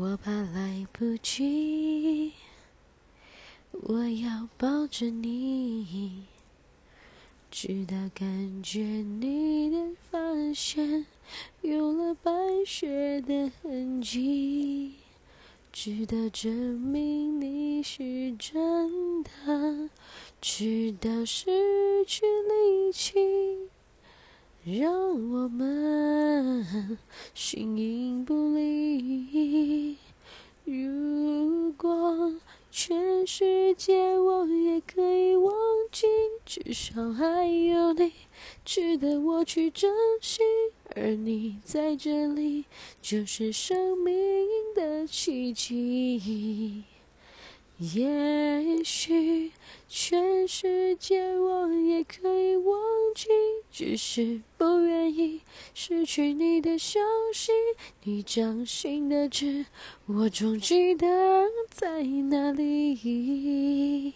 我怕来不及，我要抱着你，直到感觉你的发线有了白雪的痕迹，直到证明你是真的，直到失去力气。让我们形影不离。全世界我也可以忘记，至少还有你值得我去珍惜。而你在这里，就是生命的奇迹。也许全世界我也可以忘记，只是不愿意失去你的消息。你掌心的痣，我总记得在哪里。